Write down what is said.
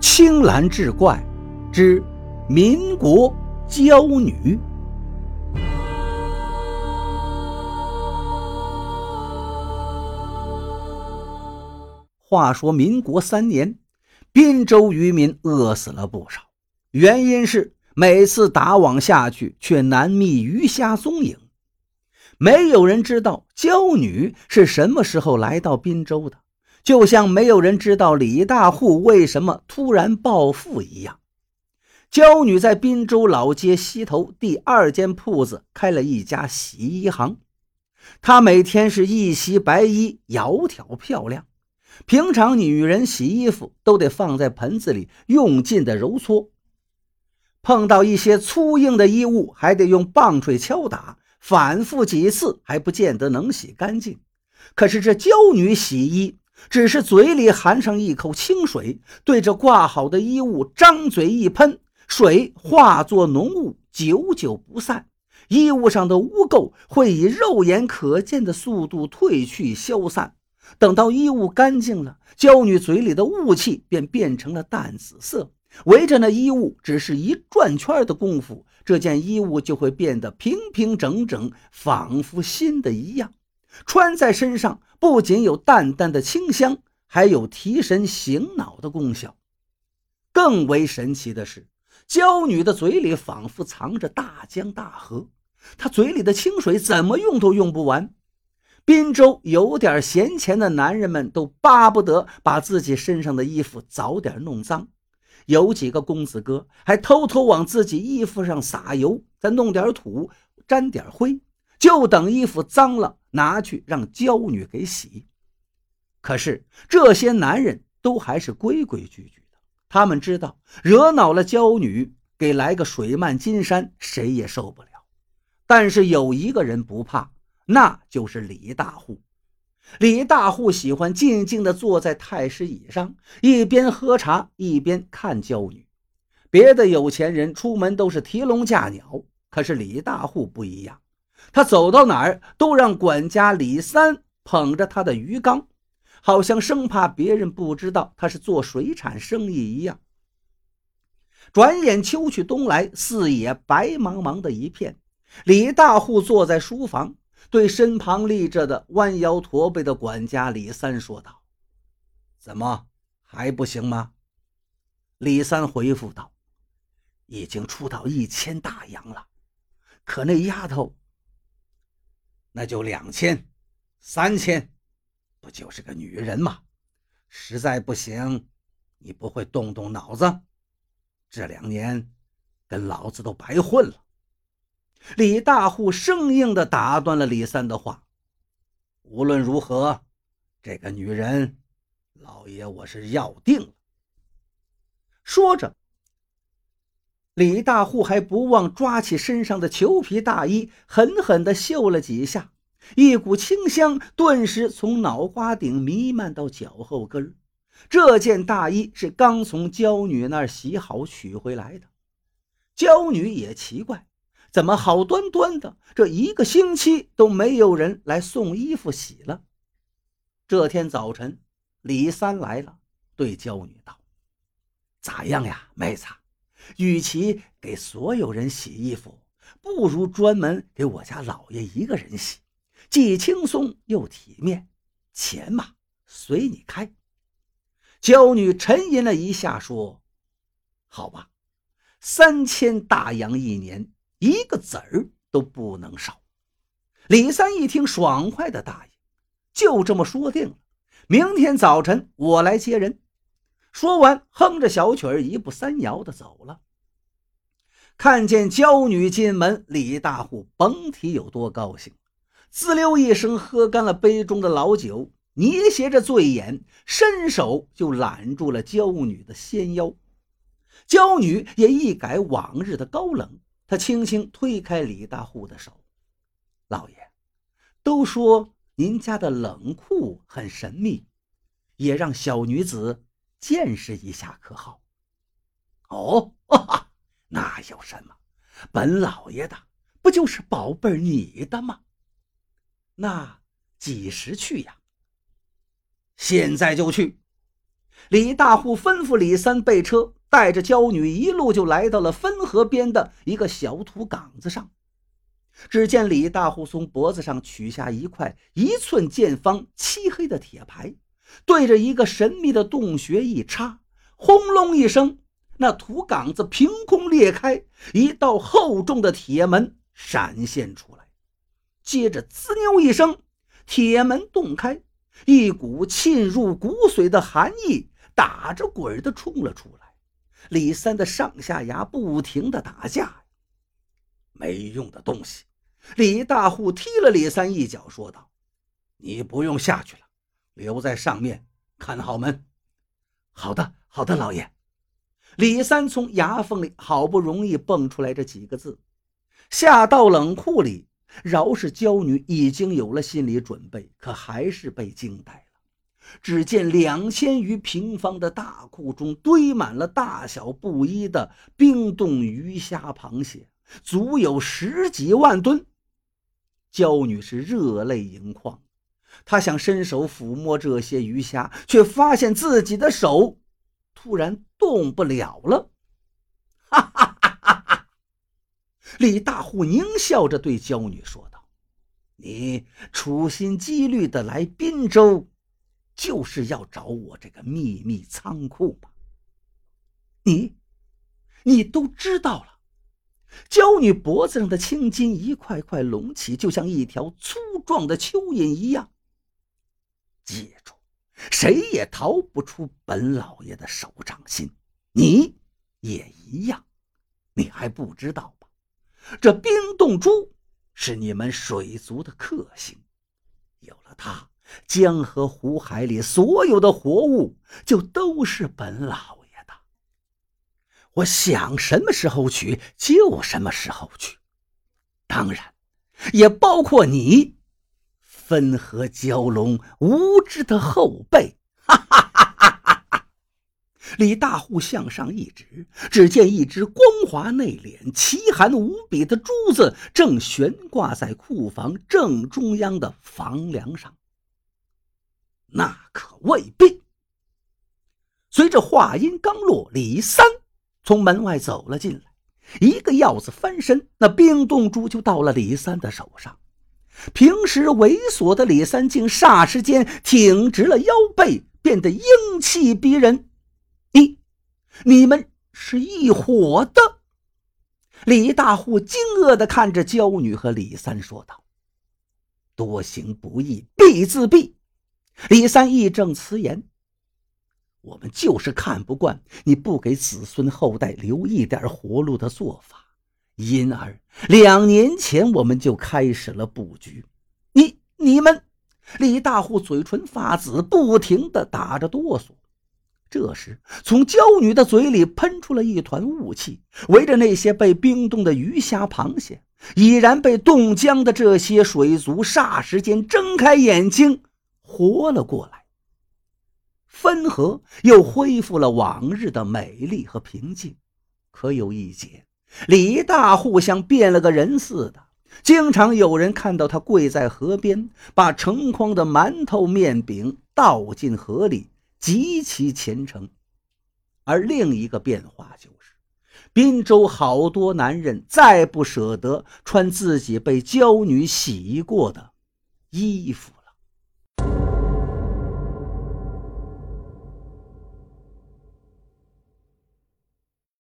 青兰志怪之民国娇女。话说民国三年，滨州渔民饿死了不少，原因是每次打网下去，却难觅鱼虾踪影。没有人知道娇女是什么时候来到滨州的。就像没有人知道李大户为什么突然暴富一样。娇女在滨州老街西头第二间铺子开了一家洗衣行，她每天是一袭白衣，窈窕漂亮。平常女人洗衣服都得放在盆子里用劲的揉搓，碰到一些粗硬的衣物，还得用棒槌敲打，反复几次还不见得能洗干净。可是这娇女洗衣。只是嘴里含上一口清水，对着挂好的衣物张嘴一喷，水化作浓雾，久久不散。衣物上的污垢会以肉眼可见的速度褪去消散。等到衣物干净了，娇女嘴里的雾气便变成了淡紫色。围着那衣物只是一转圈的功夫，这件衣物就会变得平平整整，仿佛新的一样。穿在身上不仅有淡淡的清香，还有提神醒脑的功效。更为神奇的是，娇女的嘴里仿佛藏着大江大河，她嘴里的清水怎么用都用不完。滨州有点闲钱的男人们都巴不得把自己身上的衣服早点弄脏，有几个公子哥还偷偷往自己衣服上撒油，再弄点土，沾点灰。就等衣服脏了，拿去让娇女给洗。可是这些男人都还是规规矩矩的，他们知道惹恼了娇女，给来个水漫金山，谁也受不了。但是有一个人不怕，那就是李大户。李大户喜欢静静地坐在太师椅上，一边喝茶一边看娇女。别的有钱人出门都是提笼架鸟，可是李大户不一样。他走到哪儿都让管家李三捧着他的鱼缸，好像生怕别人不知道他是做水产生意一样。转眼秋去冬来，四野白茫茫的一片。李大户坐在书房，对身旁立着的弯腰驼背的管家李三说道：“怎么还不行吗？”李三回复道：“已经出到一千大洋了，可那丫头……”那就两千，三千，不就是个女人吗？实在不行，你不会动动脑子？这两年跟老子都白混了。李大户生硬地打断了李三的话：“无论如何，这个女人，老爷我是要定了。”说着，李大户还不忘抓起身上的裘皮大衣，狠狠地嗅了几下，一股清香顿时从脑瓜顶弥漫到脚后跟这件大衣是刚从娇女那儿洗好取回来的。娇女也奇怪，怎么好端端的这一个星期都没有人来送衣服洗了？这天早晨，李三来了，对娇女道：“咋样呀，妹子？”与其给所有人洗衣服，不如专门给我家老爷一个人洗，既轻松又体面。钱嘛，随你开。娇女沉吟了一下，说：“好吧，三千大洋一年，一个子儿都不能少。”李三一听，爽快的答应：“就这么说定了，明天早晨我来接人。”说完，哼着小曲儿，一步三摇的走了。看见娇女进门，李大户甭提有多高兴，滋溜一声喝干了杯中的老酒，捏斜着醉眼，伸手就揽住了娇女的纤腰。娇女也一改往日的高冷，她轻轻推开李大户的手：“老爷，都说您家的冷库很神秘，也让小女子。”见识一下可好？哦，哦有什么？本老爷的不就是宝贝儿你的吗？那几时去呀？现在就去。李大户吩咐李三备车，带着娇女一路就来到了汾河边的一个小土岗子上。只见李大户从脖子上取下一块一寸见方、漆黑的铁牌，对着一个神秘的洞穴一插，轰隆一声，那土岗子凭空裂开，一道厚重的铁门闪现出来。接着，滋溜一声，铁门洞开，一股沁入骨髓的寒意打着滚的冲了出来。李三的上下牙不停的打架，没用的东西。李大户踢了李三一脚，说道：“你不用下去了，留在上面看好门。”“好的，好的，老爷。”李三从牙缝里好不容易蹦出来这几个字，下到冷库里。饶是娇女已经有了心理准备，可还是被惊呆了。只见两千余平方的大库中堆满了大小不一的冰冻鱼虾螃蟹，足有十几万吨。娇女是热泪盈眶，她想伸手抚摸这些鱼虾，却发现自己的手突然动不了了。哈哈哈哈哈！李大户狞笑着对娇女说道：“你处心积虑的来滨州，就是要找我这个秘密仓库吧？你，你都知道了。”娇女脖子上的青筋一块块隆起，就像一条粗壮的蚯蚓一样。记住，谁也逃不出本老爷的手掌心，你也一样。你还不知道吧？这冰冻珠是你们水族的克星，有了它，江河湖海里所有的活物就都是本老爷的。我想什么时候取就什么时候取，当然，也包括你，分河蛟龙无知的后辈。哈哈哈哈哈！李大户向上一指，只见一只光滑内敛、奇寒无比的珠子正悬挂在库房正中央的房梁上。那可未必。随着话音刚落，李三。从门外走了进来，一个鹞子翻身，那冰冻珠就到了李三的手上。平时猥琐的李三竟霎时间挺直了腰背，变得英气逼人。你，你们是一伙的？李大户惊愕地看着娇女和李三说道：“多行不义必自毙。”李三义正辞严。我们就是看不惯你不给子孙后代留一点活路的做法，因而两年前我们就开始了布局。你、你们，李大户嘴唇发紫，不停地打着哆嗦。这时，从娇女的嘴里喷出了一团雾气，围着那些被冰冻的鱼虾螃蟹，已然被冻僵的这些水族，霎时间睁开眼睛，活了过来。汾河又恢复了往日的美丽和平静，可有一节，李大户像变了个人似的，经常有人看到他跪在河边，把成筐的馒头面饼倒进河里，极其虔诚。而另一个变化就是，滨州好多男人再不舍得穿自己被娇女洗过的衣服。